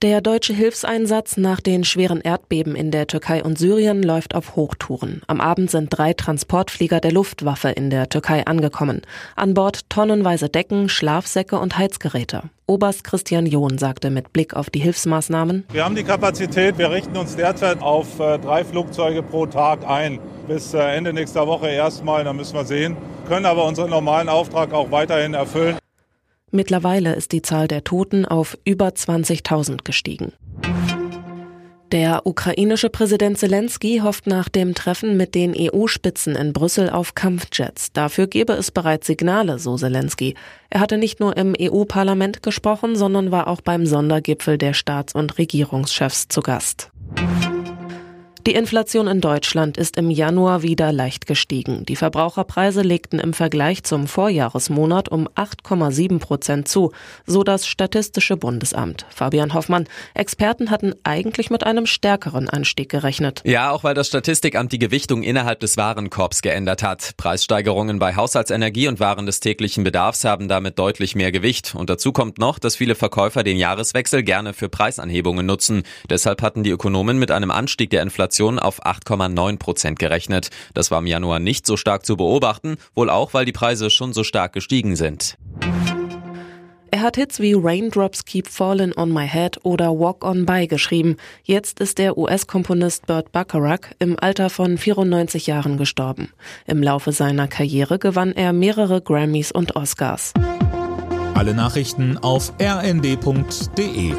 Der deutsche Hilfseinsatz nach den schweren Erdbeben in der Türkei und Syrien läuft auf Hochtouren. Am Abend sind drei Transportflieger der Luftwaffe in der Türkei angekommen. An Bord tonnenweise Decken, Schlafsäcke und Heizgeräte. Oberst Christian John sagte mit Blick auf die Hilfsmaßnahmen. Wir haben die Kapazität, wir richten uns derzeit auf äh, drei Flugzeuge pro Tag ein. Bis äh, Ende nächster Woche erstmal, dann müssen wir sehen. Können aber unseren normalen Auftrag auch weiterhin erfüllen. Mittlerweile ist die Zahl der Toten auf über 20.000 gestiegen. Der ukrainische Präsident Zelensky hofft nach dem Treffen mit den EU-Spitzen in Brüssel auf Kampfjets. Dafür gebe es bereits Signale, so Zelensky. Er hatte nicht nur im EU-Parlament gesprochen, sondern war auch beim Sondergipfel der Staats- und Regierungschefs zu Gast. Die Inflation in Deutschland ist im Januar wieder leicht gestiegen. Die Verbraucherpreise legten im Vergleich zum Vorjahresmonat um 8,7 Prozent zu, so das Statistische Bundesamt. Fabian Hoffmann, Experten hatten eigentlich mit einem stärkeren Anstieg gerechnet. Ja, auch weil das Statistikamt die Gewichtung innerhalb des Warenkorbs geändert hat. Preissteigerungen bei Haushaltsenergie und Waren des täglichen Bedarfs haben damit deutlich mehr Gewicht. Und dazu kommt noch, dass viele Verkäufer den Jahreswechsel gerne für Preisanhebungen nutzen. Deshalb hatten die Ökonomen mit einem Anstieg der Inflation Inflation auf 8,9 Prozent gerechnet. Das war im Januar nicht so stark zu beobachten, wohl auch, weil die Preise schon so stark gestiegen sind. Er hat Hits wie Raindrops Keep Falling on My Head oder Walk On By geschrieben. Jetzt ist der US-Komponist Burt Bacharach im Alter von 94 Jahren gestorben. Im Laufe seiner Karriere gewann er mehrere Grammys und Oscars. Alle Nachrichten auf rnd.de